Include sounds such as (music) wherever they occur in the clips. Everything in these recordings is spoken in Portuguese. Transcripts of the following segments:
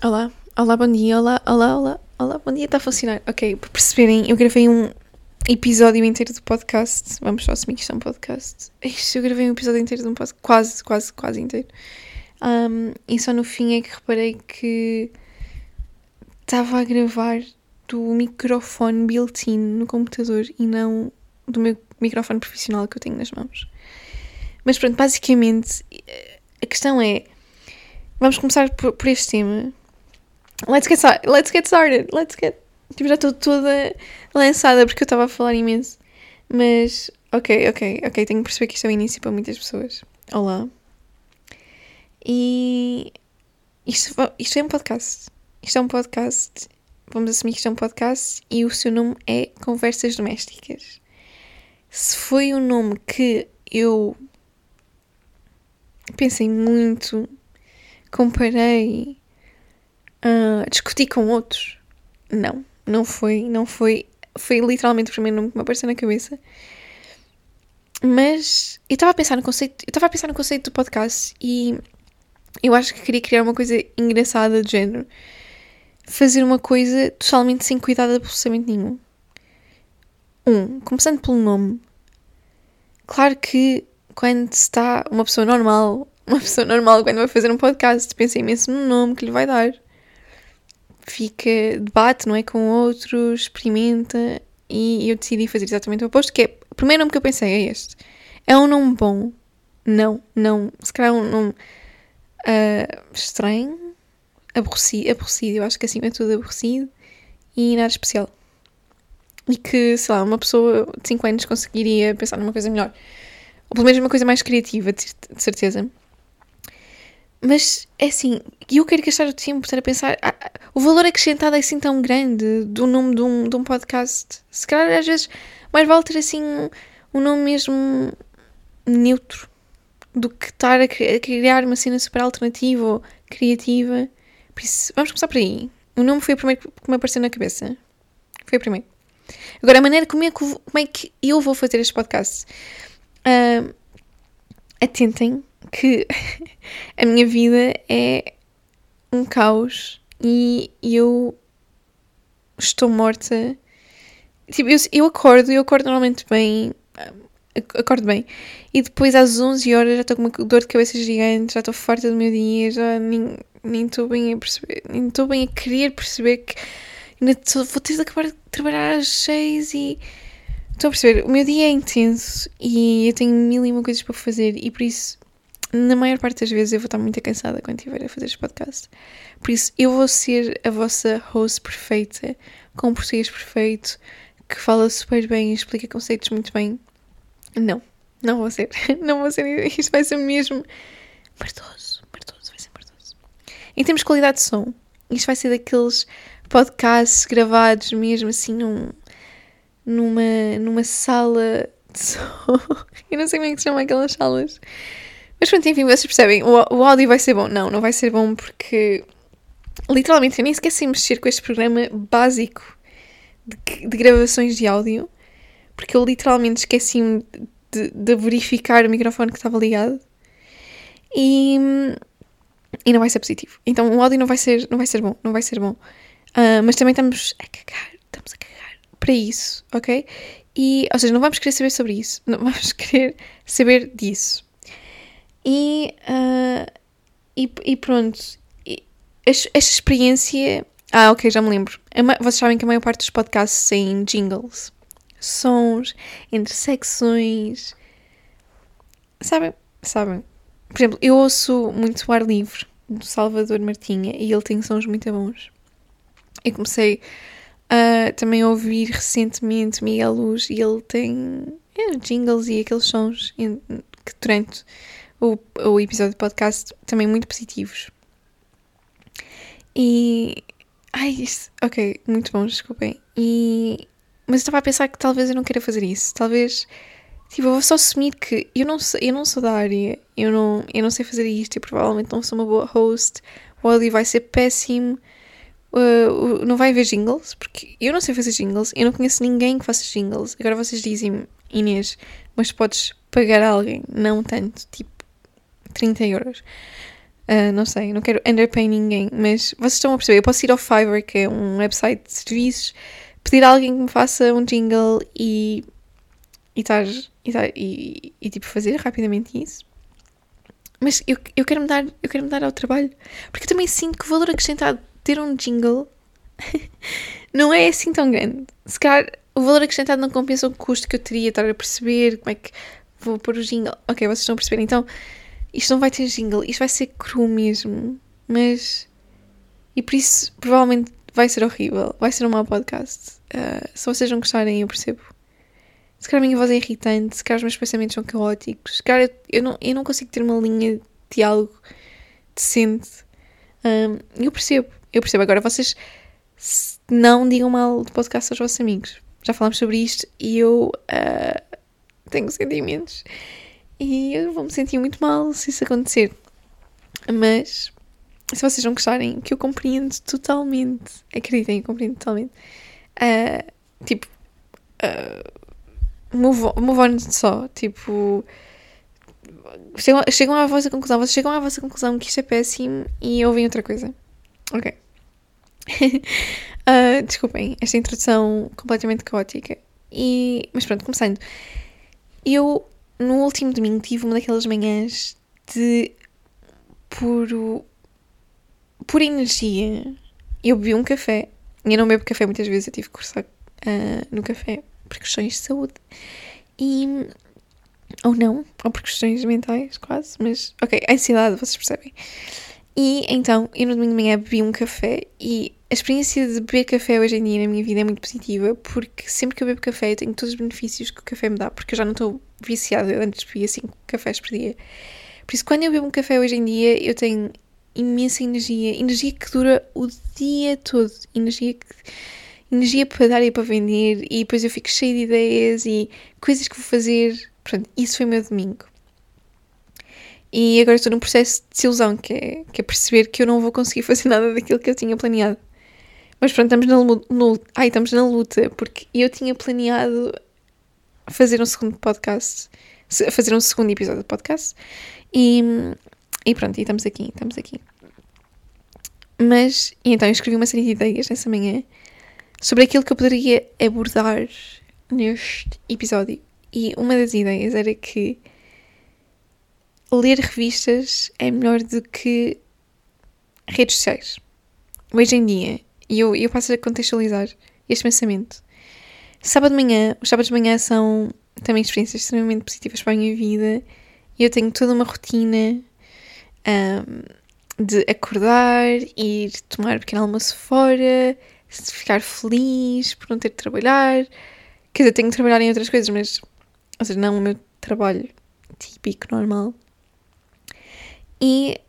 Olá, olá, bom dia, olá, olá, olá, olá, bom dia, está a funcionar. Ok, para perceberem, eu gravei um episódio inteiro do podcast. Vamos só assumir que isto é um podcast. Isto, eu gravei um episódio inteiro de um podcast, quase, quase, quase inteiro. Um, e só no fim é que reparei que estava a gravar do microfone built-in no computador e não do meu microfone profissional que eu tenho nas mãos. Mas pronto, basicamente, a questão é. Vamos começar por, por este tema Let's get, let's get started. Let's get. Tipo, já estou toda lançada porque eu estava a falar imenso. Mas, ok, ok, ok. Tenho que perceber que isto é o início para muitas pessoas. Olá. E. Isto, isto é um podcast. Isto é um podcast. Vamos assumir que isto é um podcast e o seu nome é Conversas Domésticas. Se foi um nome que eu pensei muito, comparei uh, discutir com outros. Não, não foi, não foi. Foi literalmente o primeiro nome que me apareceu na cabeça. Mas eu estava a pensar no conceito, eu estava a pensar no conceito do podcast e eu acho que queria criar uma coisa engraçada de género. Fazer uma coisa totalmente sem cuidado absolutamente nenhum. Um, começando pelo nome. Claro que quando está uma pessoa normal, (laughs) uma pessoa normal quando vai fazer um podcast, pensa imenso no nome que lhe vai dar fica, debate, não é? Com outros, experimenta e eu decidi fazer exatamente o oposto, que é, o primeiro nome que eu pensei é este. É um nome bom? Não, não. Se calhar é um nome uh, estranho, aborrecido, aborrecido, eu acho que acima de tudo aborrecido e nada especial. E que, sei lá, uma pessoa de 5 anos conseguiria pensar numa coisa melhor. Ou pelo menos uma coisa mais criativa, de certeza. Mas é assim, eu quero gastar o tempo estar a pensar. Ah, o valor acrescentado é assim tão grande do nome de um, de um podcast. Se calhar às vezes mais vale ter assim um nome mesmo neutro do que estar a, criar uma cena super alternativa ou criativa. Isso, vamos começar por aí. O nome foi o primeiro que me apareceu na cabeça. Foi o primeiro. Agora, a maneira como é que, como é que eu vou fazer este podcast. Uh, atentem que (laughs) a minha vida é um caos e eu estou morta. Tipo, eu, eu acordo, eu acordo normalmente bem, acordo bem, e depois às 11 horas já estou com uma dor de cabeça gigante, já estou farta do meu dia, já nem, estou bem a perceber, nem estou bem a querer perceber que ainda tô, vou ter de acabar de trabalhar às 6 e. Estou a perceber, o meu dia é intenso e eu tenho mil e uma coisas para fazer e por isso na maior parte das vezes eu vou estar muito cansada quando estiver a fazer este podcast. Por isso, eu vou ser a vossa host perfeita, com um português perfeito, que fala super bem e explica conceitos muito bem. Não, não vou ser. (laughs) Não vou ser. Isto vai ser mesmo mardoso. Mardoso, vai ser mardoso. Em termos de qualidade de som, isto vai ser daqueles podcasts gravados mesmo assim num, numa, numa sala de som. (laughs) Eu não sei como é que se chama aquelas salas mas pronto, enfim, vocês percebem, o, o áudio vai ser bom. Não, não vai ser bom porque literalmente eu nem esqueci de mexer com este programa básico de, de gravações de áudio, porque eu literalmente esqueci-me de, de, verificar o microfone que estava ligado e, e não vai ser positivo. Então o áudio não vai ser, não vai ser bom, não vai ser bom. Uh, mas também estamos a cagar, estamos a cagar para isso, ok? E, ou seja, não vamos querer saber sobre isso, não vamos (laughs) querer saber disso. E, uh, e, e, pronto, esta experiência. Ah, ok, já me lembro. Vocês sabem que a maior parte dos podcasts têm jingles, sons, intersecções. Sabem? Sabem? Por exemplo, eu ouço muito o ar livre do Salvador Martinha e ele tem sons muito bons. Eu comecei também a ouvir recentemente Miguel Luz e ele tem é, jingles e aqueles sons que durante o, o episódio de podcast também muito positivos. E. Ai, isso. Ok, muito bom, desculpem. E. Mas eu estava a pensar que talvez eu não queira fazer isso. Talvez. Tipo, eu vou só assumir que eu não, eu não sou da área, eu não, eu não sei fazer isto e provavelmente não sou uma boa host. O áudio vai ser péssimo. Uh, não vai haver jingles, porque eu não sei fazer jingles, eu não conheço ninguém que faça jingles. Agora vocês dizem, Inês, mas podes pagar alguém, não tanto, tipo 30 euros. Uh, não sei, não quero underpay ninguém, mas vocês estão a perceber. Eu posso ir ao Fiverr, que é um website de serviços, pedir a alguém que me faça um jingle e. e, tar, e, tar, e, e tipo fazer rapidamente isso. Mas eu, eu, quero me dar, eu quero dar ao trabalho. Porque eu também sinto que o valor acrescentado de ter um jingle (laughs) não é assim tão grande. Se calhar o valor acrescentado não compensa o custo que eu teria estar a perceber como é que vou pôr o jingle. Ok, vocês estão a perceber. Então, isto não vai ter jingle, isto vai ser cru mesmo. Mas. E por isso, provavelmente vai ser horrível. Vai ser um mau podcast. Uh, se vocês não gostarem, eu percebo. Se calhar a minha voz é irritante, se calhar os meus pensamentos são caóticos, se calhar eu não, eu não consigo ter uma linha de diálogo decente. Um, eu percebo, eu percebo. Agora vocês não digam mal de podcast aos vossos amigos. Já falámos sobre isto e eu uh, tenho sentimentos. E eu vou me sentir muito mal se isso acontecer. Mas se vocês não gostarem, que eu compreendo totalmente, acreditem, eu compreendo totalmente. Uh, tipo, uh, move, on, move on só. Tipo, chegam, chegam à vossa conclusão, vocês chegam à vossa conclusão que isto é péssimo e ouvem outra coisa. Ok. uh, (laughs) desculpem, esta introdução completamente caótica. E, mas pronto, começando. Eu, no último domingo, tive uma daquelas manhãs de puro. pura energia. Eu bebi um café. Eu não bebo café muitas vezes, eu tive que cursar uh, no café por questões de saúde. E. Ou não, ou por questões mentais, quase, mas. Ok, ansiedade, vocês percebem. E então, eu no domingo de manhã bebi um café e a experiência de beber café hoje em dia na minha vida é muito positiva porque sempre que eu bebo café eu tenho todos os benefícios que o café me dá, porque eu já não estou viciada, eu antes bebia 5 cafés por dia. Por isso, quando eu bebo um café hoje em dia, eu tenho imensa energia, energia que dura o dia todo, energia que energia para dar e para vender e depois eu fico cheia de ideias e coisas que vou fazer. Pronto, isso foi o meu domingo. E agora estou num processo de desilusão, que é, que é perceber que eu não vou conseguir (laughs) fazer nada daquilo que eu tinha planeado. Mas pronto, estamos na, no, ai, estamos na luta, porque eu tinha planeado fazer um segundo podcast, fazer um segundo episódio de podcast, e, e pronto, e estamos aqui, estamos aqui. Mas, então eu escrevi uma série de ideias nessa manhã sobre aquilo que eu poderia abordar neste episódio. E uma das ideias era que ler revistas é melhor do que redes sociais. Hoje em dia, e eu, eu passo a contextualizar este pensamento. Sábado de manhã, os sábados de manhã são também experiências extremamente positivas para a minha vida. E eu tenho toda uma rotina um, de acordar, ir tomar um pequeno almoço fora, ficar feliz por não ter de trabalhar. Quer dizer, tenho de trabalhar em outras coisas, mas. Ou seja, não o meu trabalho típico, normal. E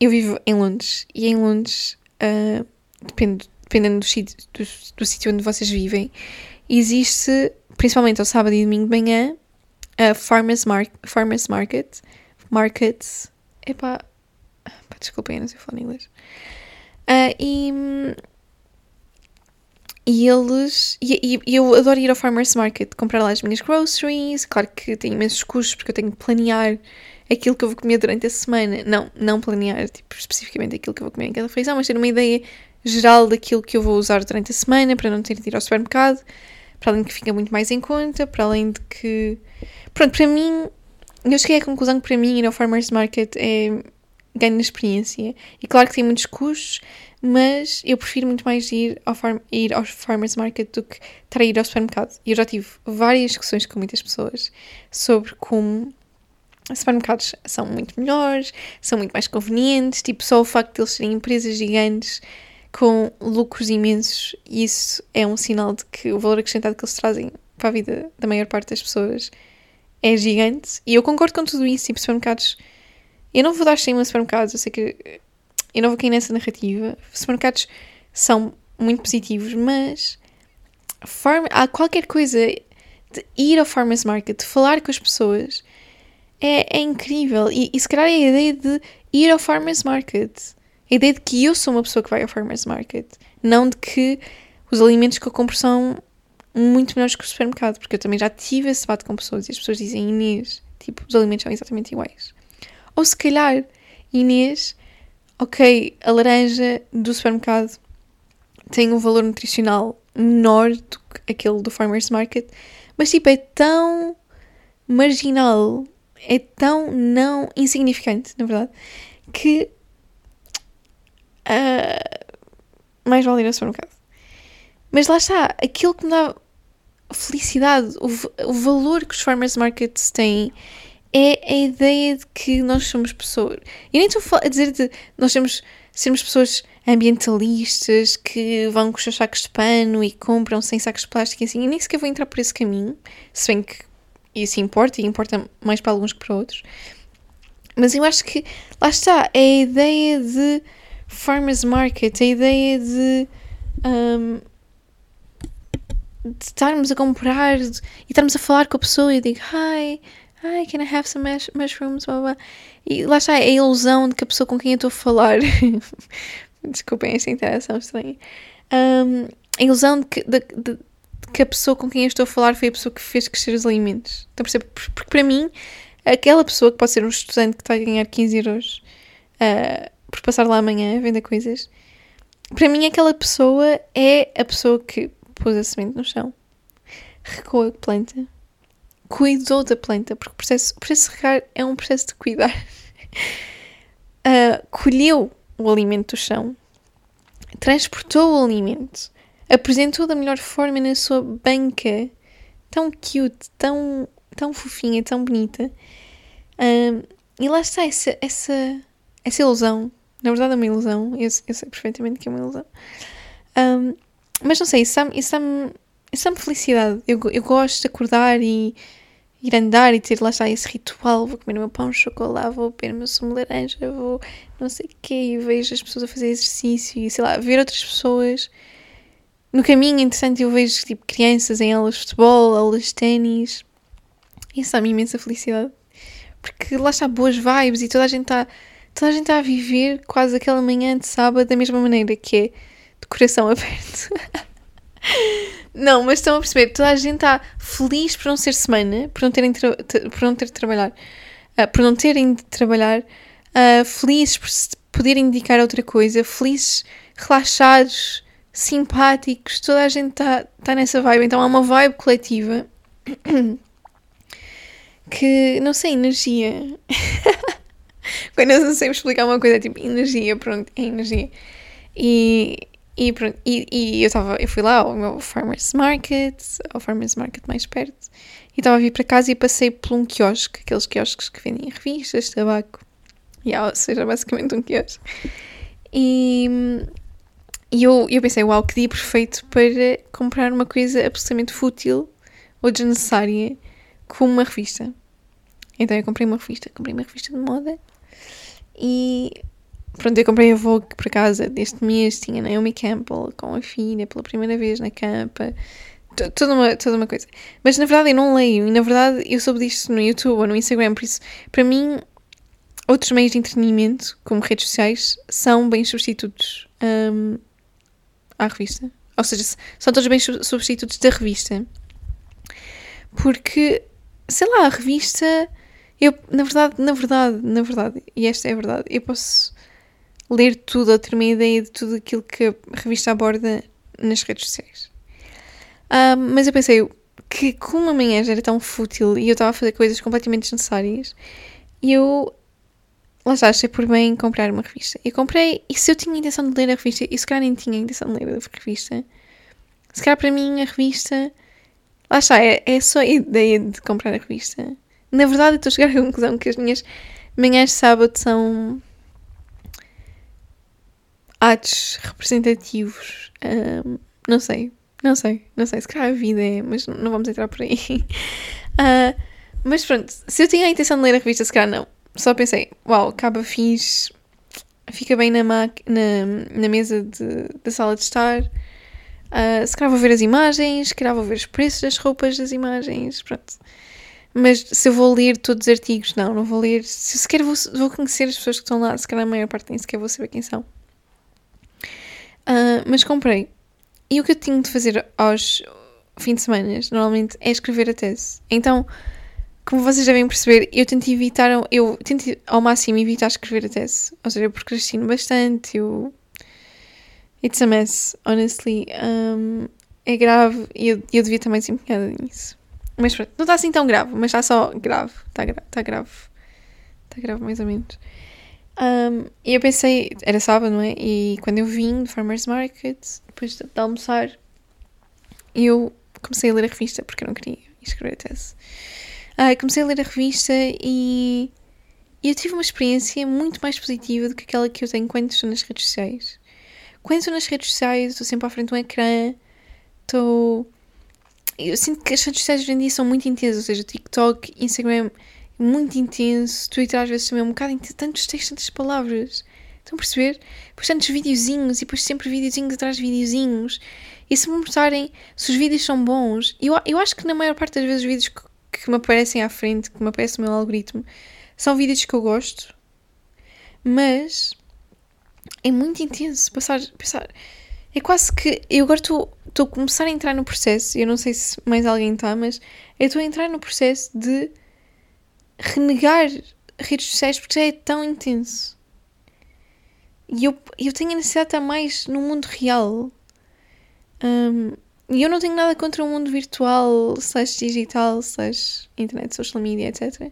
eu vivo em Londres. E em Londres, uh, depende, dependendo do do, do sítio onde vocês vivem, existe, principalmente ao sábado e domingo de manhã, a farmers, mar farmers market. Markets. Epá. Pá, desculpem, não sei falar em inglês. Uh, e. E eles. E, e, eu adoro ir ao farmers market, comprar lá as minhas groceries. Claro que tenho imensos custos porque eu tenho que planear aquilo que eu vou comer durante a semana. Não, não planear tipo, especificamente aquilo que eu vou comer em cada refeição, mas ter uma ideia geral daquilo que eu vou usar durante a semana para não ter de ir ao supermercado, para além de que fica muito mais em conta, para além de que. Pronto, para mim, eu cheguei à conclusão que para mim ir ao farmers market é ganho na experiência. E claro que tem muitos custos, mas eu prefiro muito mais ir ao, farm, ir farmers market do que estar a ir ao supermercado. E eu já tive várias discussões com muitas pessoas sobre como supermercados são muito melhores, são muito mais convenientes, tipo, só o facto de eles serem empresas gigantes com lucros imensos, isso é um sinal de que o valor acrescentado que eles trazem para a vida da maior parte das pessoas é gigante. E eu concordo com tudo isso, tipo, supermercados. Eu não vou dar sem a supermercados, eu sei que eu não vou cair nessa narrativa. Supermercados são muito positivos, mas farm, há qualquer coisa de ir ao farmers market, de falar com as pessoas, é, é incrível. E, e se calhar é a ideia de ir ao farmers market. A ideia de que eu sou uma pessoa que vai ao farmers market. Não de que os alimentos que eu compro são muito melhores que o supermercado. Porque eu também já tive esse debate com pessoas e as pessoas dizem Inês, tipo, os alimentos são exatamente iguais. Ou se calhar, Inês, ok, a laranja do supermercado tem um valor nutricional menor do que aquele do Farmer's Market, mas tipo, é tão marginal, é tão não insignificante, na verdade, que uh, mais vale ir ao supermercado. Mas lá está, aquilo que me dá felicidade, o, o valor que os farmers markets têm é a ideia de que nós somos pessoas. E nem estou a dizer de nós temos, sermos pessoas ambientalistas que vão com os seus sacos de pano e compram sem sacos de plástico e assim. E nem sequer vou entrar por esse caminho, se bem que isso importa e importa mais para alguns que para outros. Mas eu acho que lá está, é a ideia de farmers market, a ideia de um, de estarmos a comprar e estarmos a falar com a pessoa e digo hi, hi, can I have some mush mushrooms? Blah, blah. E lá está, é a ilusão de que a pessoa com quem eu estou a falar. (laughs) Desculpem esta interação estranha. Um, a ilusão de que, de, de, que a pessoa com quem eu estou a falar foi a pessoa que fez crescer os alimentos. Então, percebe? Porque para mim, aquela pessoa que pode ser um estudante que está a ganhar 15 euros uh, por passar lá amanhã a vender coisas, para mim, aquela pessoa é a pessoa que pôs a semente no chão, regou a planta, cuidou da planta, porque o processo, o processo de regar é um processo de cuidar. Uh, (laughs) colheu o alimento do chão, transportou o alimento, apresentou da melhor forma na sua banca, tão cute, tão, tão fofinha, tão bonita. Uh, e lá está essa, essa, essa ilusão. Na verdade é uma ilusão, eu, eu sei perfeitamente que é uma ilusão. Um, mas não sei, isso dá-me dá dá felicidade. Eu, eu gosto de acordar e ir andar e ter lá está esse ritual. Vou comer o meu pão de chocolate, vou beber o meu sumo de laranja, vou não sei o quê. E vejo as pessoas a fazer exercício e sei lá, ver outras pessoas. No caminho, interessante, eu vejo tipo crianças em aulas de futebol, aulas de ténis. Isso dá-me imensa felicidade. Porque lá está boas vibes e toda a gente está toda a gente está a viver quase aquela manhã de sábado da mesma maneira, que é de coração (laughs) aberto. não, mas estão a perceber, toda a gente está feliz por não ser semana, por não terem, por não ter de trabalhar, uh, por não terem de trabalhar, uh, felizes por se poderem dedicar a outra coisa, felizes, relaxados, simpáticos, toda a gente está tá nessa vibe, então há uma vibe coletiva (coughs) que, não sei, energia. (laughs) Quando eu não sei explicar uma coisa, é tipo energia, pronto, é energia. E, e, pronto, e, e eu, tava, eu fui lá ao meu Farmers Market, ao Farmers Market mais perto, e estava a vir para casa e passei por um quiosque, aqueles quiosques que vendem revistas, tabaco, e, ou seja, basicamente um quiosque. E, e eu, eu pensei, uau, que dia perfeito para comprar uma coisa absolutamente fútil ou desnecessária como uma revista. Então eu comprei uma revista, comprei uma revista de moda e Pronto, eu comprei a Vogue por casa deste mês, tinha Naomi Campbell com a filha pela primeira vez na capa, toda uma, toda uma coisa. Mas na verdade eu não leio, e na verdade eu soube disto no YouTube ou no Instagram, por isso, para mim, outros meios de entretenimento, como redes sociais, são bem substitutos um, à revista. Ou seja, são todos bem substitutos da revista. Porque, sei lá, a revista. Eu, na verdade, na verdade, na verdade, e esta é a verdade, eu posso ler tudo ou ter uma ideia de tudo aquilo que a revista aborda nas redes sociais. Um, mas eu pensei que como amanhã já era tão fútil e eu estava a fazer coisas completamente desnecessárias, eu lá já achei por bem comprar uma revista. Eu comprei, e se eu tinha a intenção de ler a revista, e se calhar nem tinha a intenção de ler a revista, se calhar para mim a revista, lá está, é, é só a ideia de comprar a revista. Na verdade, estou a chegar à conclusão que as minhas manhãs de sábado são atos representativos. Um, não sei, não sei, não sei. Se calhar a vida é, mas não vamos entrar por aí. Uh, (laughs) mas pronto, se eu tinha a intenção de ler a revista, se calhar não. Só pensei, uau, acaba fixe, fica bem na, na, na mesa de, da sala de estar. Uh, se calhar vou ver as imagens, se calhar vou ver os preços das roupas das imagens, pronto. Mas se eu vou ler todos os artigos, não, não vou ler. Se sequer vou, vou conhecer as pessoas que estão lá, se calhar a maior parte nem sequer vou saber quem são. Uh, mas comprei. E o que eu tinha de fazer aos fins de semana, normalmente, é escrever a tese. Então, como vocês devem perceber, eu tento evitar, eu tento ao máximo evitar escrever a tese. Ou seja, eu procrastino bastante, eu... It's a mess, honestly. Um, é grave e eu, eu devia estar mais empenhada nisso. Mas pronto, não está assim tão grave, mas está só grave. Está, gra está grave. Está grave, mais ou menos. Um, e eu pensei, era sábado, não é? E quando eu vim do Farmers Market, depois de, almoçar, eu comecei a ler a revista, porque eu não queria escrever a tese. Uh, comecei a ler a revista e eu tive uma experiência muito mais positiva do que aquela que eu tenho quando estou nas redes sociais. Quando estou nas redes sociais, estou sempre à frente de um ecrã, estou. Eu sinto que as redes sociais hoje em dia são muito intensas, ou seja, TikTok, Instagram, muito intenso, Twitter às vezes também é um bocado intenso, tantos textos, tantas palavras. Estão a perceber? Depois tantos videozinhos e depois sempre videozinhos atrás de videozinhos. E se me mostrarem se os vídeos são bons, eu, eu acho que na maior parte das vezes os vídeos que, que me aparecem à frente, que me aparece no meu algoritmo, são vídeos que eu gosto, mas é muito intenso passar, passar. É quase que. Eu agora estou a começar a entrar no processo, eu não sei se mais alguém está, mas eu estou a entrar no processo de renegar redes sociais porque já é tão intenso. E eu, eu tenho a necessidade de estar mais no mundo real. Um, e eu não tenho nada contra o mundo virtual, slash digital, slash internet, social media, etc.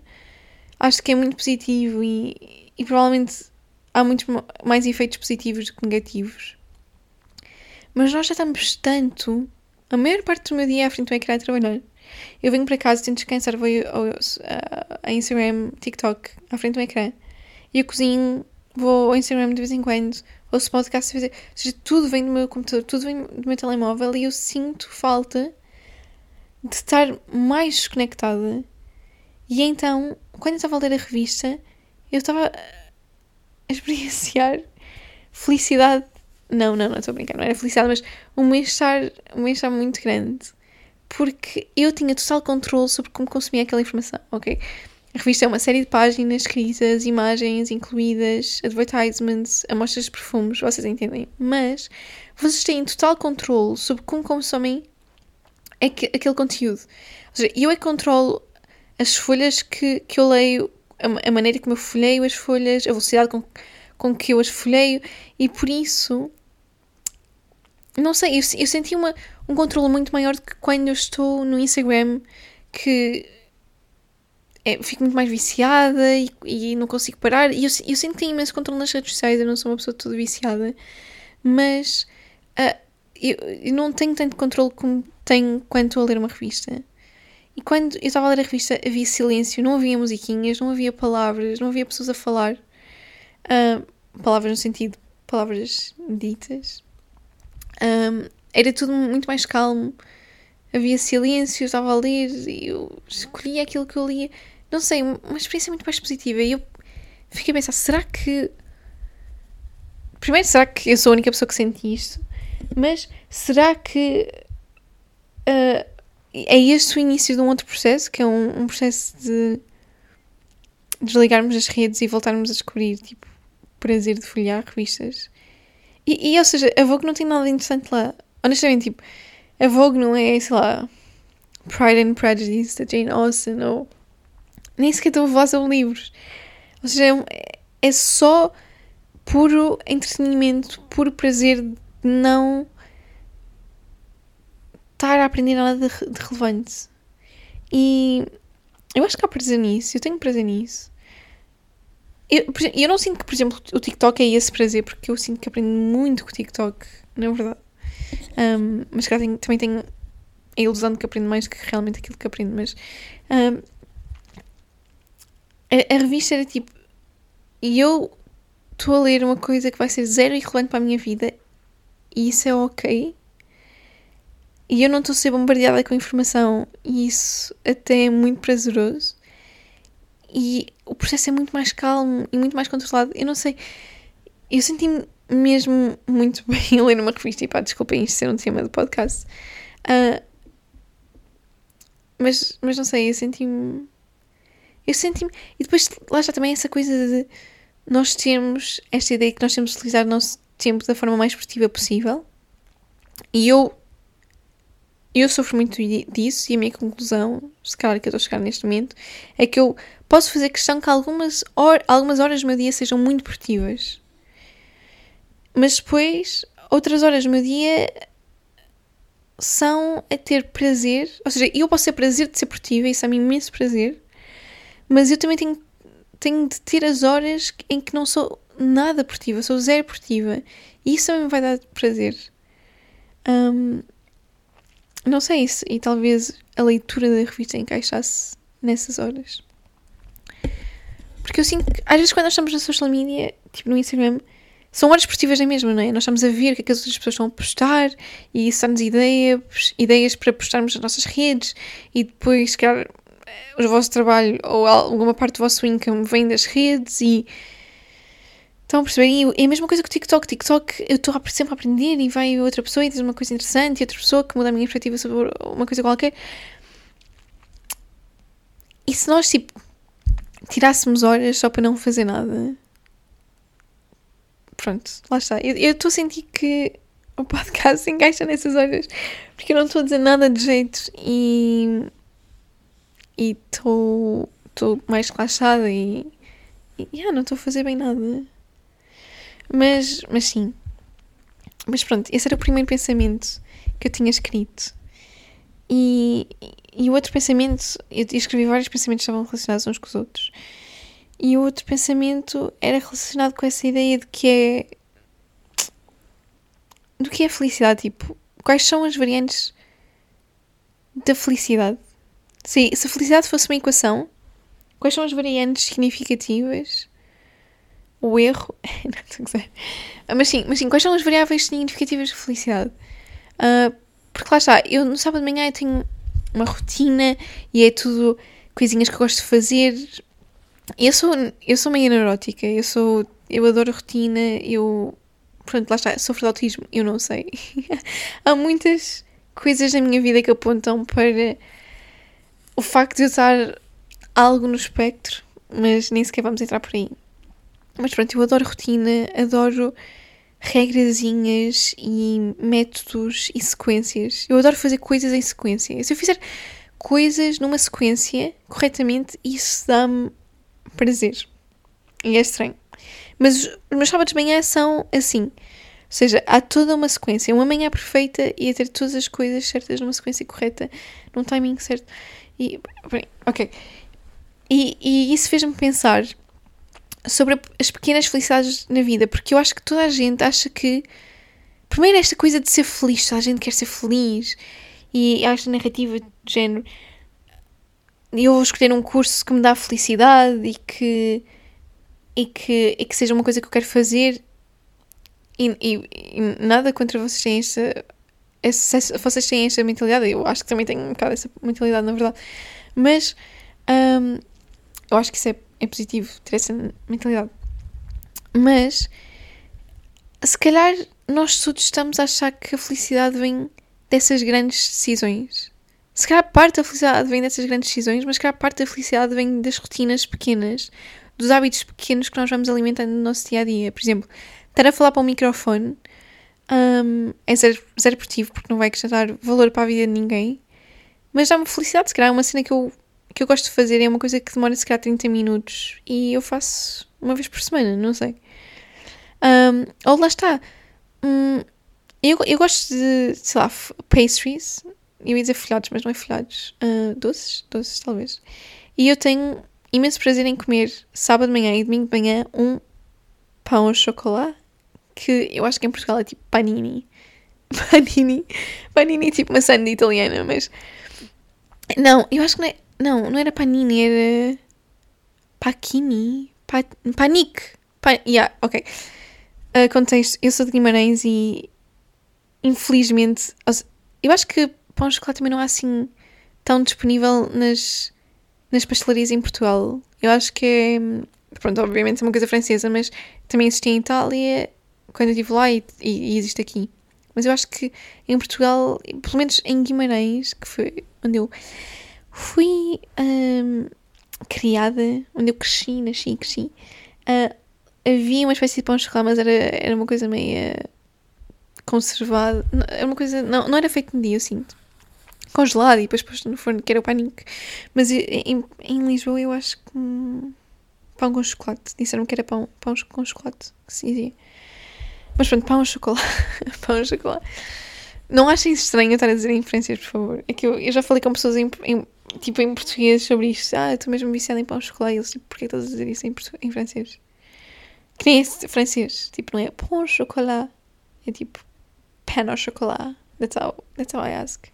Acho que é muito positivo e, e provavelmente há muitos mais efeitos positivos do que negativos. Mas nós já estamos tanto. A maior parte do meu dia é à frente do ecrã a trabalhar. Eu venho para casa, tento descansar, vou a Instagram, TikTok, à frente do ecrã. E eu cozinho, vou ao Instagram de vez em quando, ouço podcast de vez. Ou seja, tudo vem do meu computador, tudo vem do meu telemóvel e eu sinto falta de estar mais desconectada. E então, quando eu estava a ler a revista, eu estava a (laughs) experienciar felicidade. Não, não, não estou a brincar, não era felicidade, mas um bem-estar um bem muito grande porque eu tinha total controle sobre como consumia aquela informação, ok? A revista é uma série de páginas escritas, imagens incluídas, advertisements, amostras de perfumes, vocês entendem. Mas vocês têm total controle sobre como consomem aquele conteúdo. Ou seja, eu é que controlo as folhas que, que eu leio, a, a maneira como eu folheio as folhas, a velocidade com, com que eu as folheio, e por isso não sei, eu, eu senti uma, um controle muito maior do que quando eu estou no Instagram, que é, fico muito mais viciada e, e, não consigo parar. E eu, eu sinto que tenho imenso controle nas redes sociais, eu não sou uma pessoa toda viciada, mas uh, eu, eu, não tenho tanto controle como tenho quando estou a ler uma revista. E quando eu estava a ler a revista havia silêncio, não havia musiquinhas, não havia palavras, não havia pessoas a falar. Uh, palavras no sentido, palavras ditas. Um, era tudo muito mais calmo. Havia silêncio, eu estava a ler e eu escolhia aquilo que eu lia. Não sei, uma experiência muito mais positiva. E eu fiquei a pensar, será que. Primeiro, será que eu sou a única pessoa que sente isto? Mas será que uh, é este o início de um outro processo? Que é um, um processo de desligarmos as redes e voltarmos a descobrir, tipo, prazer de folhear revistas? E, e, ou seja, a Vogue não tem nada interessante lá. Honestamente, tipo, a Vogue não é, sei lá, Pride and Prejudice da Jane Austen ou nem sequer estou a falar sobre livros. Ou seja, é, é só puro entretenimento, puro prazer de não estar a aprender nada de, de relevante. E eu acho que há prazer nisso, eu tenho prazer nisso. Eu, eu não sinto que, por exemplo, o TikTok é esse prazer, porque eu sinto que aprendo muito com o TikTok, na verdade. Um, mas claro, tenho, também tenho a ilusão de que aprendo mais do que realmente aquilo que aprendo. Mas um, a, a, revista era tipo. E eu estou a ler uma coisa que vai ser zero irrelevante para a minha vida, e isso é ok. E eu não estou a ser bombardeada com informação, e isso até é muito prazeroso. E o processo é muito mais calmo e muito mais controlado. Eu não sei. Eu senti-me mesmo muito (laughs) bem a ler uma revista e pá, desculpem isto ser um tema do podcast. Uh, mas, mas não sei, eu senti-me. Eu senti-me. E depois lá está também essa coisa de nós termos esta ideia que nós temos de utilizar o nosso tempo da forma mais produtiva possível. E eu. Eu sofro muito disso e a minha conclusão, se calhar que eu estou a chegar neste momento, é que eu posso fazer questão que algumas, hor algumas horas do meu dia sejam muito produtivas. Mas depois, outras horas do meu dia são a ter prazer. Ou seja, eu posso ter prazer de ser produtiva, isso é-me imenso prazer, mas eu também tenho, tenho de ter as horas em que não sou nada produtiva, sou zero produtiva. E isso também me vai dar prazer. Um, não sei se, e talvez a leitura da revista encaixasse nessas horas. Porque eu sinto que, às vezes, quando nós estamos na social media, tipo no Instagram, são horas esportivas na mesma, não é? Nós estamos a ver o que é que as outras pessoas estão a postar e isso dá-nos ideias, ideias para postarmos nas nossas redes e depois, se calhar, o vosso trabalho ou alguma parte do vosso income vem das redes e Estão a perceber? E é a mesma coisa que o TikTok. TikTok, eu estou sempre a aprender e vai outra pessoa e diz uma coisa interessante e outra pessoa que muda a minha perspectiva sobre uma coisa qualquer. E se nós, tipo, tirássemos horas só para não fazer nada? Pronto, lá está. Eu estou a sentir que o podcast se (laughs) encaixa nessas horas porque eu não estou a dizer nada de jeito e. E estou mais relaxada e. E yeah, não estou a fazer bem nada. Mas, mas sim. Mas pronto, esse era o primeiro pensamento que eu tinha escrito. E, e o outro pensamento, eu escrevi vários pensamentos que estavam relacionados uns com os outros. E o outro pensamento era relacionado com essa ideia de que é. do que é felicidade. Tipo, quais são as variantes da felicidade? Se, se a felicidade fosse uma equação, quais são as variantes significativas o erro. (laughs) não estou a dizer. Mas sim, mas sim, quais são as variáveis significativas de felicidade? Uh, porque lá está, eu no sábado de manhã eu tenho uma rotina e é tudo coisinhas que eu gosto de fazer. Eu sou, eu sou meio neurótica, eu sou. Eu adoro rotina, eu. Pronto, lá está, sofro de autismo, eu não sei. (laughs) Há muitas coisas na minha vida que apontam para o facto de eu estar algo no espectro, mas nem sequer vamos entrar por aí. Mas pronto, eu adoro rotina, adoro regrazinhas e métodos e sequências. Eu adoro fazer coisas em sequência. Se eu fizer coisas numa sequência corretamente, isso dá-me prazer. E é estranho. Mas os meus sábados de manhã são assim. Ou seja, há toda uma sequência. Uma manhã perfeita e a ter todas as coisas certas numa sequência correta, num timing certo. E, ok. E, e isso fez-me pensar sobre as pequenas felicidades na vida, porque eu acho que toda a gente acha que. Primeiro, esta coisa de ser feliz, toda a gente quer ser feliz, e esta narrativa de género. Eu vou escolher um curso que me dá felicidade e que. e que, e que seja uma coisa que eu quero fazer. E, e, e nada contra vocês têm esta. Essa, vocês têm esta mentalidade, eu acho que também tenho um bocado essa mentalidade, na verdade. Mas. Um, eu acho que isso é é positivo ter essa mentalidade. Mas, se calhar, nós todos estamos a achar que a felicidade vem dessas grandes decisões. Se calhar parte da felicidade vem dessas grandes decisões, mas se calhar parte da felicidade vem das rotinas pequenas, dos hábitos pequenos que nós vamos alimentando no nosso dia a dia. Por exemplo, estar a falar para um microfone um, é zero, zero porque não vai acrescentar valor para a vida de ninguém, mas dá-me felicidade. Se calhar é uma cena que eu que eu gosto de fazer é uma coisa que demora se calhar 30 minutos e eu faço uma vez por semana, não sei. Um, ou lá está. Um, eu, eu gosto de, sei lá, pastries. Eu ia dizer folhados, mas não é folhados. Uh, doces? Doces, talvez. E eu tenho imenso prazer em comer sábado de manhã e domingo de manhã um pão ao chocolate que eu acho que em Portugal é tipo panini. (laughs) Panini. Panini é tipo uma sandy italiana, mas. Não, eu acho que não é. Não, não era Panini, era. Paquini? Pa... Panic! Pa... Yeah, ok. Uh, contexto: eu sou de Guimarães e. Infelizmente. Eu acho que pão de chocolate também não é assim tão disponível nas, nas pastelarias em Portugal. Eu acho que é. Pronto, obviamente é uma coisa francesa, mas também existia em Itália quando eu estive lá e, e, e existe aqui. Mas eu acho que em Portugal, pelo menos em Guimarães, que foi onde eu fui um, criada, onde eu cresci, nasci e cresci, uh, havia uma espécie de pão de chocolate, mas era, era uma coisa meio conservada. Era uma coisa. Não, não era feito no dia, eu sinto. congelado e depois posto no forno, que era o panique. Mas em, em Lisboa eu acho que hum, pão com chocolate. Disseram que era pão, pão com chocolate, que se dizia. Mas pronto, pão chocolate. (laughs) pão chocolate. Não achem estranho estar a dizer inferências, por favor. É que eu, eu já falei com pessoas em, em, tipo, em português sobre isto. Ah, estou mesmo viciada em pão de chocolate. E eles, tipo, porquê estás a dizer isso em, em francês? Que nem esse francês. Tipo, não é pão de chocolate. É tipo, pen au chocolat. That's how, that's how I ask.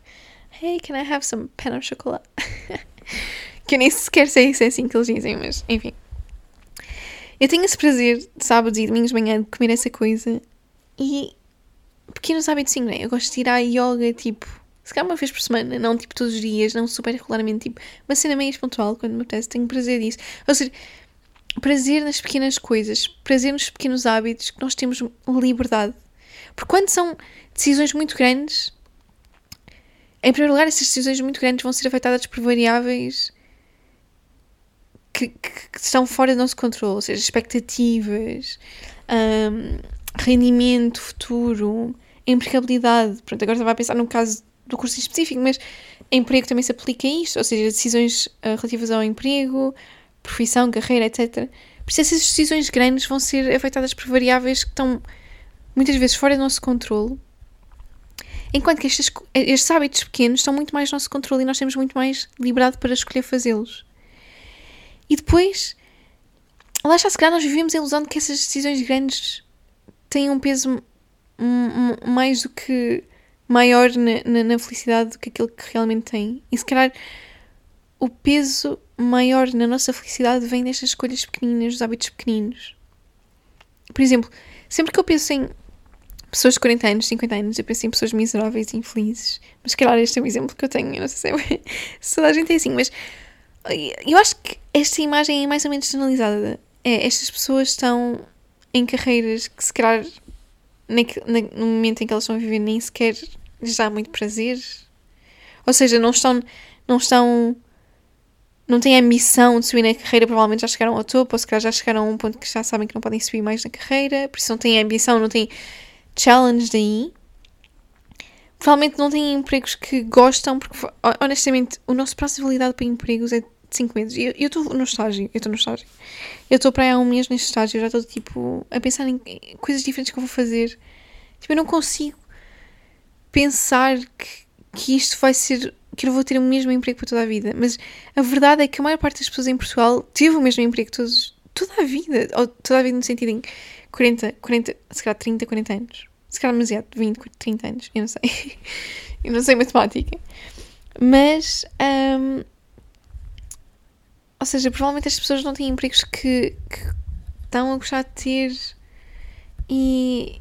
Hey, can I have some pen au chocolat? (laughs) que eu nem sequer sei se é assim que eles dizem, mas enfim. Eu tenho esse prazer de sábados e domingos de manhã de comer essa coisa e pequenos hábitos sim, não é? Eu gosto de ir à yoga, tipo, se calhar uma vez por semana, não tipo todos os dias, não super regularmente, tipo, uma cena meio pontual quando me apetece, tenho prazer disso. Ou seja, prazer nas pequenas coisas, prazer nos pequenos hábitos que nós temos liberdade. Porque quando são decisões muito grandes, em primeiro lugar, essas decisões muito grandes vão ser afetadas por variáveis que, que, que estão fora do nosso controle, ou seja, expectativas, um, rendimento futuro, empregabilidade. Pronto, agora estava a pensar no caso do curso específico, mas emprego também se aplica a isto, ou seja, decisões uh, relativas ao emprego, profissão, carreira, etc. Por isso, essas decisões grandes vão ser afetadas por variáveis que estão muitas vezes fora do nosso controle, enquanto que estes, estes hábitos pequenos estão muito mais no nosso controle e nós temos muito mais liberdade para escolher fazê-los. E depois, lá está, se calhar nós vivemos a ilusão de que essas decisões grandes têm um peso mais do que maior na, na, na, felicidade do que aquilo que realmente tem. E se calhar o peso maior na nossa felicidade vem destas escolhas pequeninas, dos hábitos pequeninos. Por exemplo, sempre que eu penso em pessoas de 40 anos, 50 anos, eu penso em pessoas miseráveis e infelizes. Mas, se calhar, este é um exemplo que eu tenho. Eu não sei se, é, (laughs) se toda a gente é assim, mas eu acho que esta imagem é mais ou menos generalizada. É, estas pessoas estão em carreiras que, se calhar, no momento em que elas estão a viver, nem sequer lhes dá muito prazer. Ou seja, não estão. Não estão. Não têm ambição de subir na carreira, provavelmente já chegaram ao topo, ou se calhar já chegaram a um ponto que já sabem que não podem subir mais na carreira, por isso não têm ambição, não têm challenge daí. Provavelmente não têm empregos que gostam, porque honestamente o nosso prazo de validade para empregos é de 5 meses. Eu estou no estágio, eu estou no estágio. Eu estou para aí há um mês neste estágio, eu já estou tipo a pensar em coisas diferentes que eu vou fazer. Tipo, eu não consigo pensar que, que isto vai ser. que eu vou ter o mesmo emprego para toda a vida. Mas a verdade é que a maior parte das pessoas em Portugal teve o mesmo emprego todos, toda a vida. Ou toda a vida no sentido em 40, 40, se calhar 30, 40 anos. Se calhar demasiado, 20, 30 anos, eu não sei. (laughs) eu não sei matemática. Mas. Um, ou seja, provavelmente as pessoas não têm empregos que, que estão a gostar de ter e,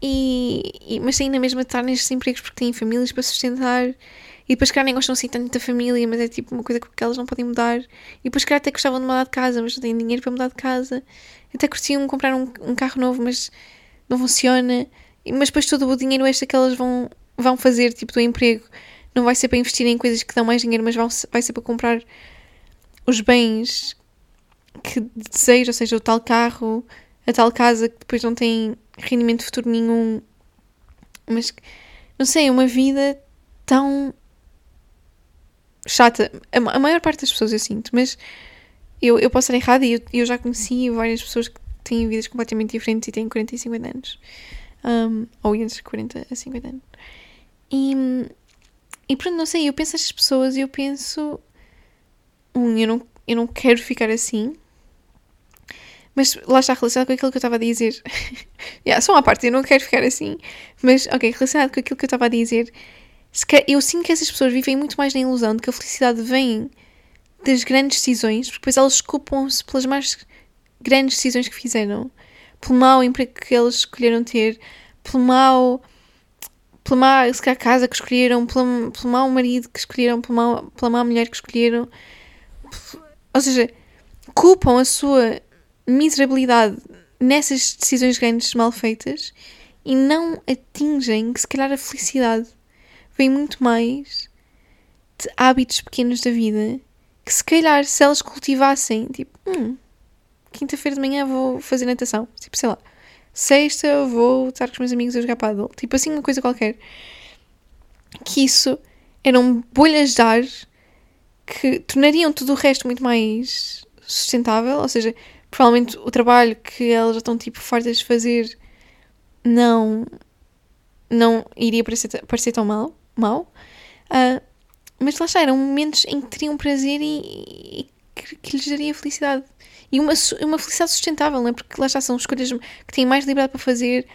e, e, mas têm na mesma de estar nestes empregos porque têm famílias para sustentar e depois, calhar, nem gostam assim tanto da família, mas é tipo uma coisa que elas não podem mudar. E depois, calhar, até gostavam de mudar de casa, mas não têm dinheiro para mudar de casa. Até curtiam comprar um, um carro novo, mas não funciona. Mas depois todo o dinheiro extra que elas vão, vão fazer, tipo, do emprego, não vai ser para investir em coisas que dão mais dinheiro, mas vão, vai ser para comprar os bens que desejam, ou seja, o tal carro, a tal casa que depois não tem rendimento futuro nenhum. Mas, não sei, é uma vida tão chata. A, a, maior parte das pessoas eu sinto, mas eu, eu posso estar errada e eu, eu já conheci várias pessoas que têm vidas completamente diferentes e têm 40 e 50 anos. Um, ou entre 40 a 50 anos. E, e pronto, não sei, eu penso nestas pessoas e eu penso. Um, eu não, eu não quero ficar assim. Mas lá está relacionado com aquilo que eu estava a dizer. (laughs) yeah, só uma parte, eu não quero ficar assim. Mas, ok, relacionado com aquilo que eu estava a dizer eu sinto que essas pessoas vivem muito mais na ilusão de que a felicidade vem das grandes decisões, porque depois elas culpam-se pelas mais grandes decisões que fizeram, pelo mau emprego que eles escolheram ter, pelo mau, pela má se calhar, casa que escolheram, pelo, pelo mau marido que escolheram, pela pela má mulher que escolheram. Ou seja, culpam a sua miserabilidade nessas decisões grandes mal feitas e não atingem, se calhar, a felicidade. Vem muito mais de hábitos pequenos da vida que se calhar se elas cultivassem, tipo, hum, quinta-feira de manhã vou fazer natação, tipo, sei lá, sexta vou estar com os meus amigos a jogar paddle, tipo assim uma coisa qualquer, que isso eram bolhas de ar que tornariam tudo o resto muito mais sustentável, ou seja, provavelmente o trabalho que elas já estão tipo fartas de fazer não não iria parecer, parecer tão mal, mal. Uh, mas lá está, eram momentos em que teriam prazer e, e que, que, lhes daria felicidade. E uma, uma felicidade sustentável, não é? Porque lá está, são escolhas que têm mais liberdade para fazer,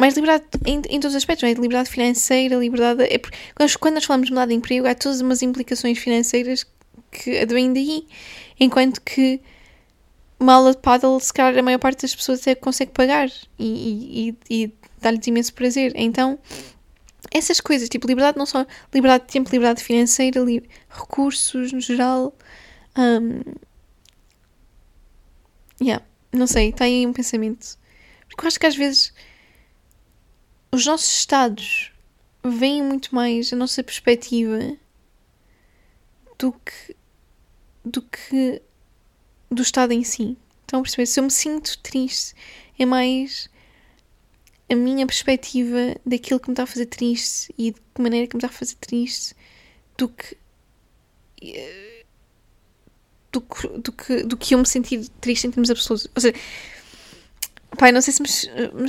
mais liberdade em, em todos os aspectos, não é? Liberdade financeira, liberdade. É porque, quando nós falamos de mudar de emprego, há todas umas implicações financeiras que advêm daí. Enquanto que uma aula de paddle, se calhar a maior parte das pessoas até consegue pagar e, e, e dá-lhes imenso prazer. Então, essas coisas, tipo liberdade, não só liberdade de tempo, liberdade financeira, li recursos no geral. Um, yeah, não sei, está aí um pensamento. Porque eu acho que às vezes os nossos estados veem muito mais a nossa perspectiva do que do que do estado em si. Estão a perceber? Se eu me sinto triste, é mais a minha perspectiva daquilo que me está a fazer triste e de que maneira que me está a fazer triste do que do, do, que, do que eu me sentir triste em termos absolutos. Ou seja, pai, não sei se me,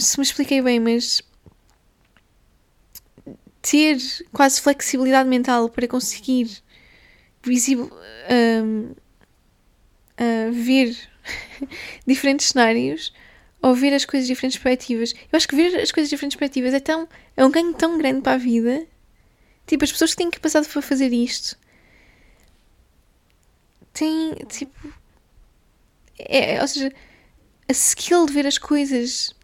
se me expliquei bem, mas ter quase flexibilidade mental para conseguir visível, um, uh, ver (laughs) diferentes cenários ou ver as coisas de diferentes perspectivas. Eu acho que ver as coisas de diferentes perspectivas é, tão, é um ganho tão grande para a vida. Tipo, as pessoas que têm capacidade para fazer isto têm, tipo. É, ou seja, a skill de ver as coisas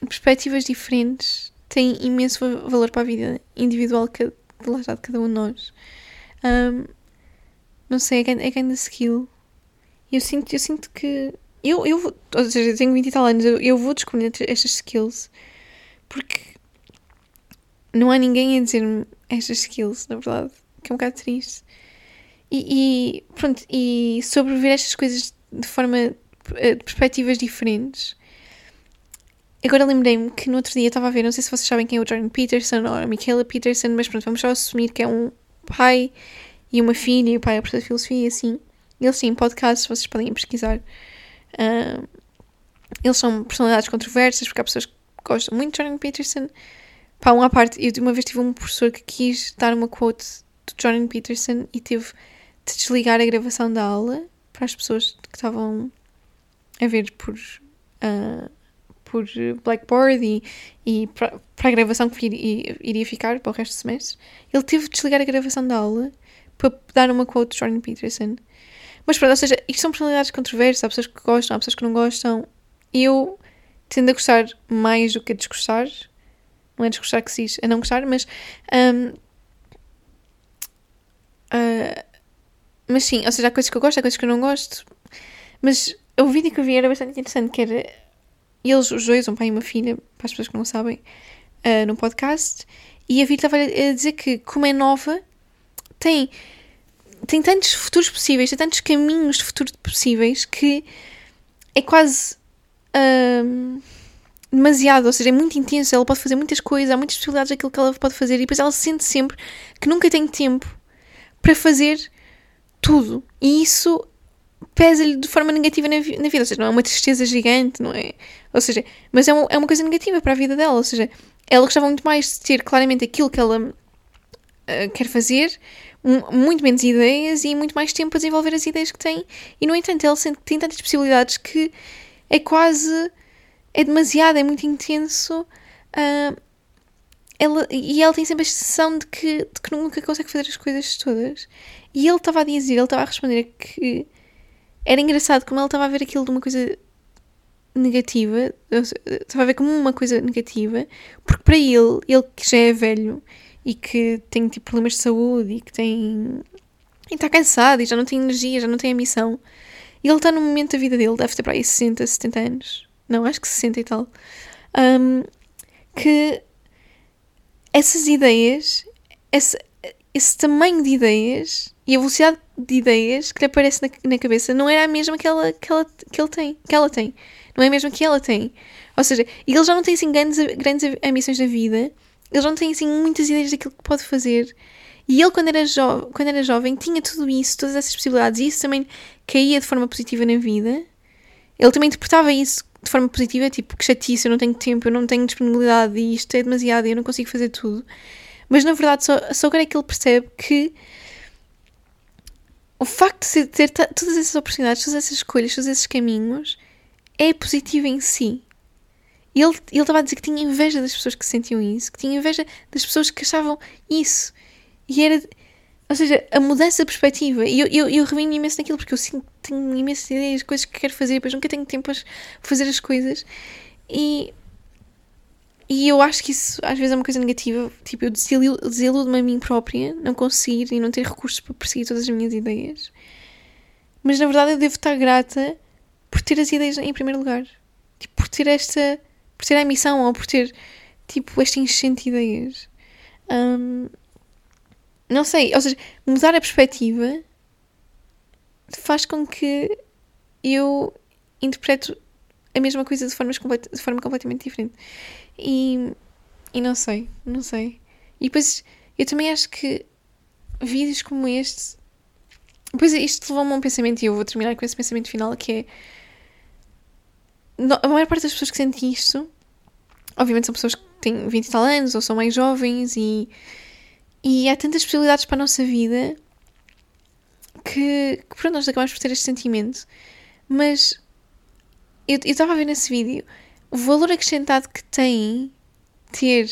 de perspectivas diferentes tem imenso valor para a vida individual de, lá de cada um de nós. Um, não sei, é grande, é grande skill. Eu sinto, eu sinto que eu, eu, ou seja, eu tenho 20 e tal anos, eu, eu vou descobrir estas skills porque não há ninguém a dizer-me estas skills, na verdade, que é um bocado triste. E, e pronto, e sobre ver estas coisas de forma eh, de perspectivas diferentes. Agora lembrei-me que no outro dia estava a ver, não sei se vocês sabem quem é o Jordan Peterson ou a Michaela Peterson, mas pronto, vamos só assumir que é um pai e uma filha, e o pai é professor de filosofia e assim. Eles têm podcasts, vocês podem pesquisar. Uh, eles são personalidades controversas, porque há pessoas que gostam muito de Jordan Peterson. Pá, uma parte, eu uma vez tive um professor que quis dar uma quote do Jordan Peterson e teve de desligar a gravação da aula para as pessoas que estavam a ver por, uh, por Blackboard e, e para, para a gravação que iria, iria ficar para o resto do semestre. Ele teve de desligar a gravação da aula para dar uma quote de Jordan Peterson. Mas pronto, ou seja, isto são personalidades controversas, há pessoas que gostam, há pessoas que não gostam. Eu tendo a gostar mais do que a desgostar. Não é desgostar que se diz, é não gostar, mas. Um, uh, ah, mas sim, ou seja, há coisas que eu gosto, há coisas que eu não gosto. Mas o vídeo que eu vi era bastante interessante, que era eles, os dois, um pai e uma filha, para as pessoas que não sabem, uh, num podcast, e a vida estava a dizer que, como é nova, tem tem tantos futuros possíveis, tem tantos caminhos de futuro possíveis que é quase um, demasiado, ou seja, é muito intenso. Ela pode fazer muitas coisas, há muitas possibilidades daquilo que ela pode fazer e depois ela sente sempre que nunca tem tempo para fazer tudo. E isso pesa-lhe de forma negativa na, na, vida. Ou seja, não é uma tristeza gigante, não é? Ou seja, mas é uma, é uma coisa negativa para a vida dela. Ou seja, ela gostava muito mais de ter claramente aquilo que ela uh, quer fazer, muito menos ideias e muito mais tempo a desenvolver as ideias que tem. E, no entanto, ele tem tantas possibilidades que é quase. é demasiado, é muito intenso. Uh, ela, e ela tem sempre a sensação de que, de que nunca consegue fazer as coisas todas. E ele estava a dizer, ele estava a responder que era engraçado como ele estava a ver aquilo de uma coisa negativa, estava a ver como uma coisa negativa, porque para ele, ele que já é velho e que tem tipo problemas de saúde e que tem. e está cansado e já não tem energia, já não tem ambição. E ele está num momento da vida dele, deve ter para aí 60, 70 anos. Não, acho que 60 e tal. Um, que essas ideias, esse, esse tamanho de ideias e a velocidade de ideias que lhe aparece na, na cabeça não era a mesma que, ela, que, ela, que ele tem, que ela tem. Não é a mesma que ela tem. Ou seja, ele já não tem assim grandes, grandes ambições na vida ele não tem assim muitas ideias daquilo que pode fazer. E ele, quando era, jo quando era jovem, tinha tudo isso, todas essas possibilidades, e isso também caía de forma positiva na vida. Ele também interpretava isso de forma positiva, tipo, que chatice, eu não tenho tempo, eu não tenho disponibilidade, isto é demasiado, eu não consigo fazer tudo. Mas na verdade, só, só agora é que ele percebe que o facto de ter todas essas oportunidades, todas essas escolhas, todos esses caminhos, é positivo em si. Ele, ele estava a dizer que tinha inveja das pessoas que sentiam isso, que tinha inveja das pessoas que achavam isso. E era. Ou seja, a mudança de perspectiva. E eu, eu, eu revi-me imenso naquilo porque eu sinto tenho imensas ideias, coisas que quero fazer, mas nunca tenho tempo para fazer as coisas. E. E eu acho que isso às vezes é uma coisa negativa. Tipo, eu desiludo-me a mim própria, não conseguir e não ter recursos para perseguir todas as minhas ideias. Mas na verdade eu devo estar grata por ter as ideias em primeiro lugar. Tipo, por ter esta por ter a missão ou por ter, tipo, este enchente de ideias. Um, não sei, ou seja, mudar a perspectiva faz com que eu interpreto a mesma coisa de, de forma completamente diferente. E, e não sei, não sei. E depois eu também acho que vídeos como este. Depois isto levou-me a um pensamento e eu vou terminar com esse pensamento final que é a maior parte das pessoas que sentem isto, obviamente são pessoas que têm 20 e tal anos ou são mais jovens e, e há tantas possibilidades para a nossa vida que, que pronto, nós acabamos por ter este sentimento. Mas eu estava a ver nesse vídeo o valor acrescentado que tem ter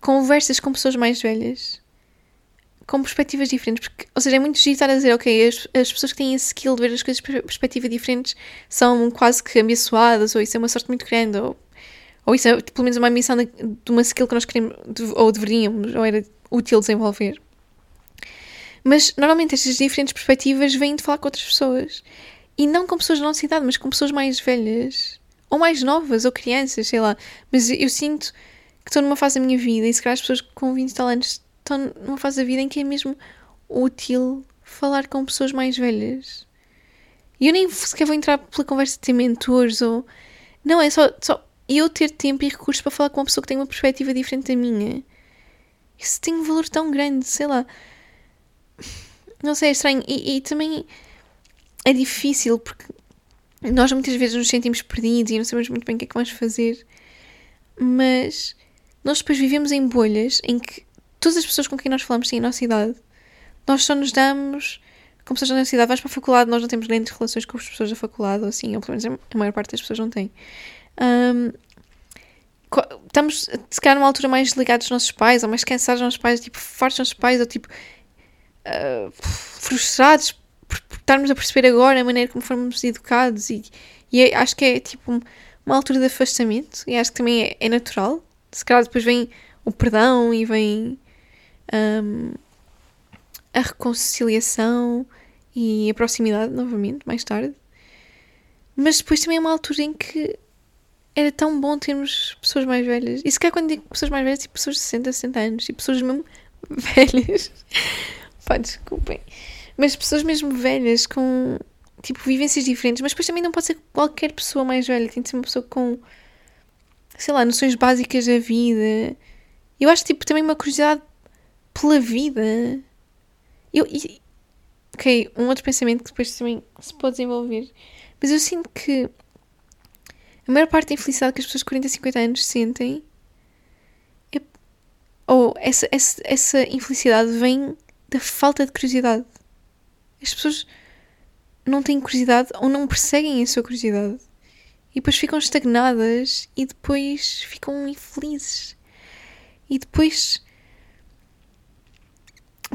conversas com pessoas mais velhas com perspectivas diferentes. Porque, ou seja, é muito giro estar a dizer, ok, as, as pessoas que têm esse skill de ver as coisas de perspectiva diferentes são quase que abençoadas, ou isso é uma sorte muito grande, ou, ou isso é pelo menos uma missão de, de uma skill que nós queremos, ou deveríamos, ou era útil desenvolver. Mas normalmente estas diferentes perspectivas vêm de falar com outras pessoas. E não com pessoas da nossa idade, mas com pessoas mais velhas. Ou mais novas, ou crianças, sei lá. Mas eu sinto que estou numa fase da minha vida, e se calhar as pessoas com 20 tal anos estão numa fase da vida em que é mesmo útil falar com pessoas mais velhas. E eu nem sequer vou entrar pela conversa de ter mentores ou. Não, é só, só eu ter tempo e recursos para falar com uma pessoa que tem uma perspectiva diferente da minha. Isso tem um valor tão grande, sei lá. Não sei, é estranho. E, e também é difícil porque nós muitas vezes nos sentimos perdidos e não sabemos muito bem o que é que vamos fazer. Mas nós depois vivemos em bolhas em que todas as pessoas com quem nós falamos têm a nossa idade. Nós só nos damos com pessoas da nossa idade. Vais para a faculdade, nós não temos grandes relações com as pessoas da faculdade, ou assim, ou pelo menos a maior parte das pessoas não tem. Um, estamos, se calhar, numa altura mais ligados aos nossos pais, ou mais cansados dos nossos pais, tipo, fartos dos nossos pais, ou tipo, uh, frustrados por, estarmos a perceber agora a maneira como fomos educados. E, e é, acho que é tipo uma altura de afastamento, e acho que também é, é natural. Se calhar depois vem o perdão e vem um, a reconciliação e a proximidade novamente, mais tarde. Mas depois também é uma altura em que era tão bom termos pessoas mais velhas. E se calhar quando digo pessoas mais velhas, tipo pessoas de 60, 60 anos, tipo pessoas mesmo (laughs) velhas. Pá, desculpem. Mas pessoas mesmo velhas com tipo vivências diferentes, mas depois também não pode ser qualquer pessoa mais velha, tem de ser uma pessoa com sei lá, noções básicas da vida. Eu acho tipo também uma curiosidade pela vida. Eu, e, ok, um outro pensamento que depois também se pode desenvolver, mas eu sinto que a maior parte da infelicidade que as pessoas de 40, 50 anos sentem é, ou essa, essa, essa infelicidade vem da falta de curiosidade. As pessoas não têm curiosidade ou não perseguem a sua curiosidade e depois ficam estagnadas e depois ficam infelizes. E depois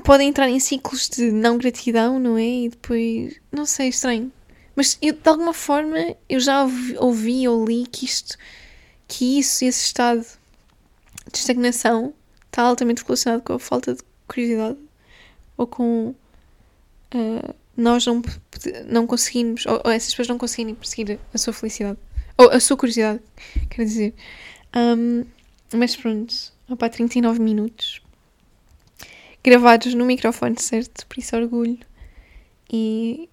podem entrar em ciclos de não gratidão, não é? E depois, não sei, estranho. Mas eu, de alguma forma eu já ouvi, ouvi ou li que isto, que isso, esse estado de estagnação está altamente relacionado com a falta de curiosidade ou com uh, nós não, não conseguimos, ou, ou, essas pessoas não conseguirem perseguir a sua felicidade ou a sua curiosidade, (laughs) quer dizer. Um, mas pronto, opa, 39 minutos gravados no microfone certo, por isso orgulho. E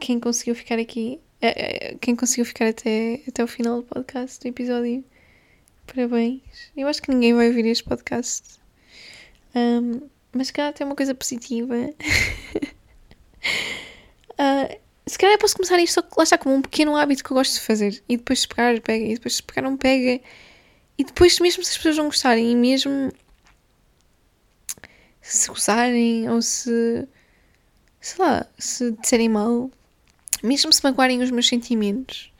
quem conseguiu ficar aqui, é, é, quem conseguiu ficar até, até o final do podcast, do episódio, parabéns. Eu acho que ninguém vai ouvir este podcast. Um, mas se calhar tem uma coisa positiva. uh, (laughs) se calhar posso começar isto só lá está como um pequeno hábito que eu gosto de fazer. E depois se pegar, pega. E depois se pegar, não pega. E depois, mesmo se as pessoas não gostarem, e mesmo se gozarem ou se. sei lá, se disserem mal, mesmo se magoarem os meus sentimentos,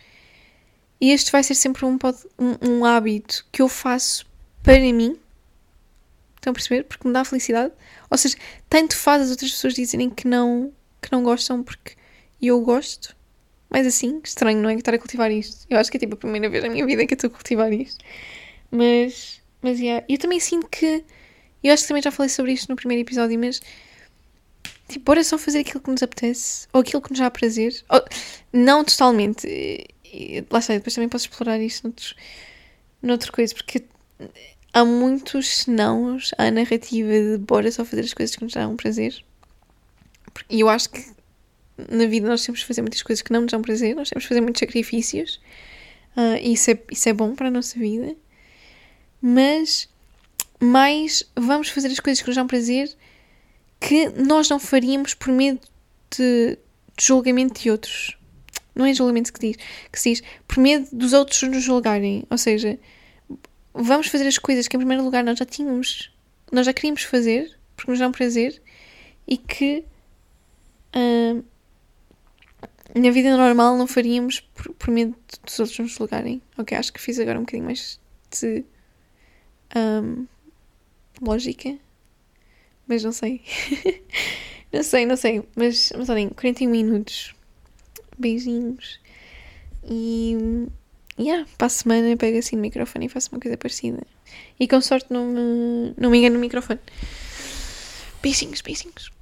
este vai ser sempre um, um, um hábito que eu faço para mim. Estão a perceber? Porque me dá felicidade. Ou seja, tanto faz as outras pessoas dizerem que não, que não gostam porque eu gosto. Mas assim, estranho, não é? Estar a cultivar isto. Eu acho que é tipo a primeira vez na minha vida que eu estou a cultivar isto. Mas, mas yeah. eu também sinto que. Eu acho que também já falei sobre isto no primeiro episódio, mas. Tipo, bora só fazer aquilo que nos apetece. Ou aquilo que nos dá prazer. Ou, não totalmente. Lá está, depois também posso explorar isto noutros, noutra coisa, porque há muitos nãos à narrativa de bora só fazer as coisas que nos dão prazer. E eu acho que na vida nós temos que fazer muitas coisas que não nos dão prazer, nós temos que fazer muitos sacrifícios. Uh, e isso é, isso é bom para a nossa vida. Mas mais vamos fazer as coisas que nos dão prazer que nós não faríamos por medo de, de julgamento de outros. Não é julgamento que, diz, que se diz, por medo dos outros nos julgarem. Ou seja, vamos fazer as coisas que em primeiro lugar nós já tínhamos, nós já queríamos fazer, porque nos dão prazer, e que uh, na vida normal não faríamos por, por, medo dos outros nos julgarem. Ok, acho que fiz agora um bocadinho mais de um, lógica, mas não sei. (laughs) não sei, não sei. Mas, mas olhem, 41 minutos. Beijinhos. E yeah, para a semana pego assim no microfone e faço uma coisa parecida. E com sorte não me, não me engano no microfone. Beijinhos, beijinhos.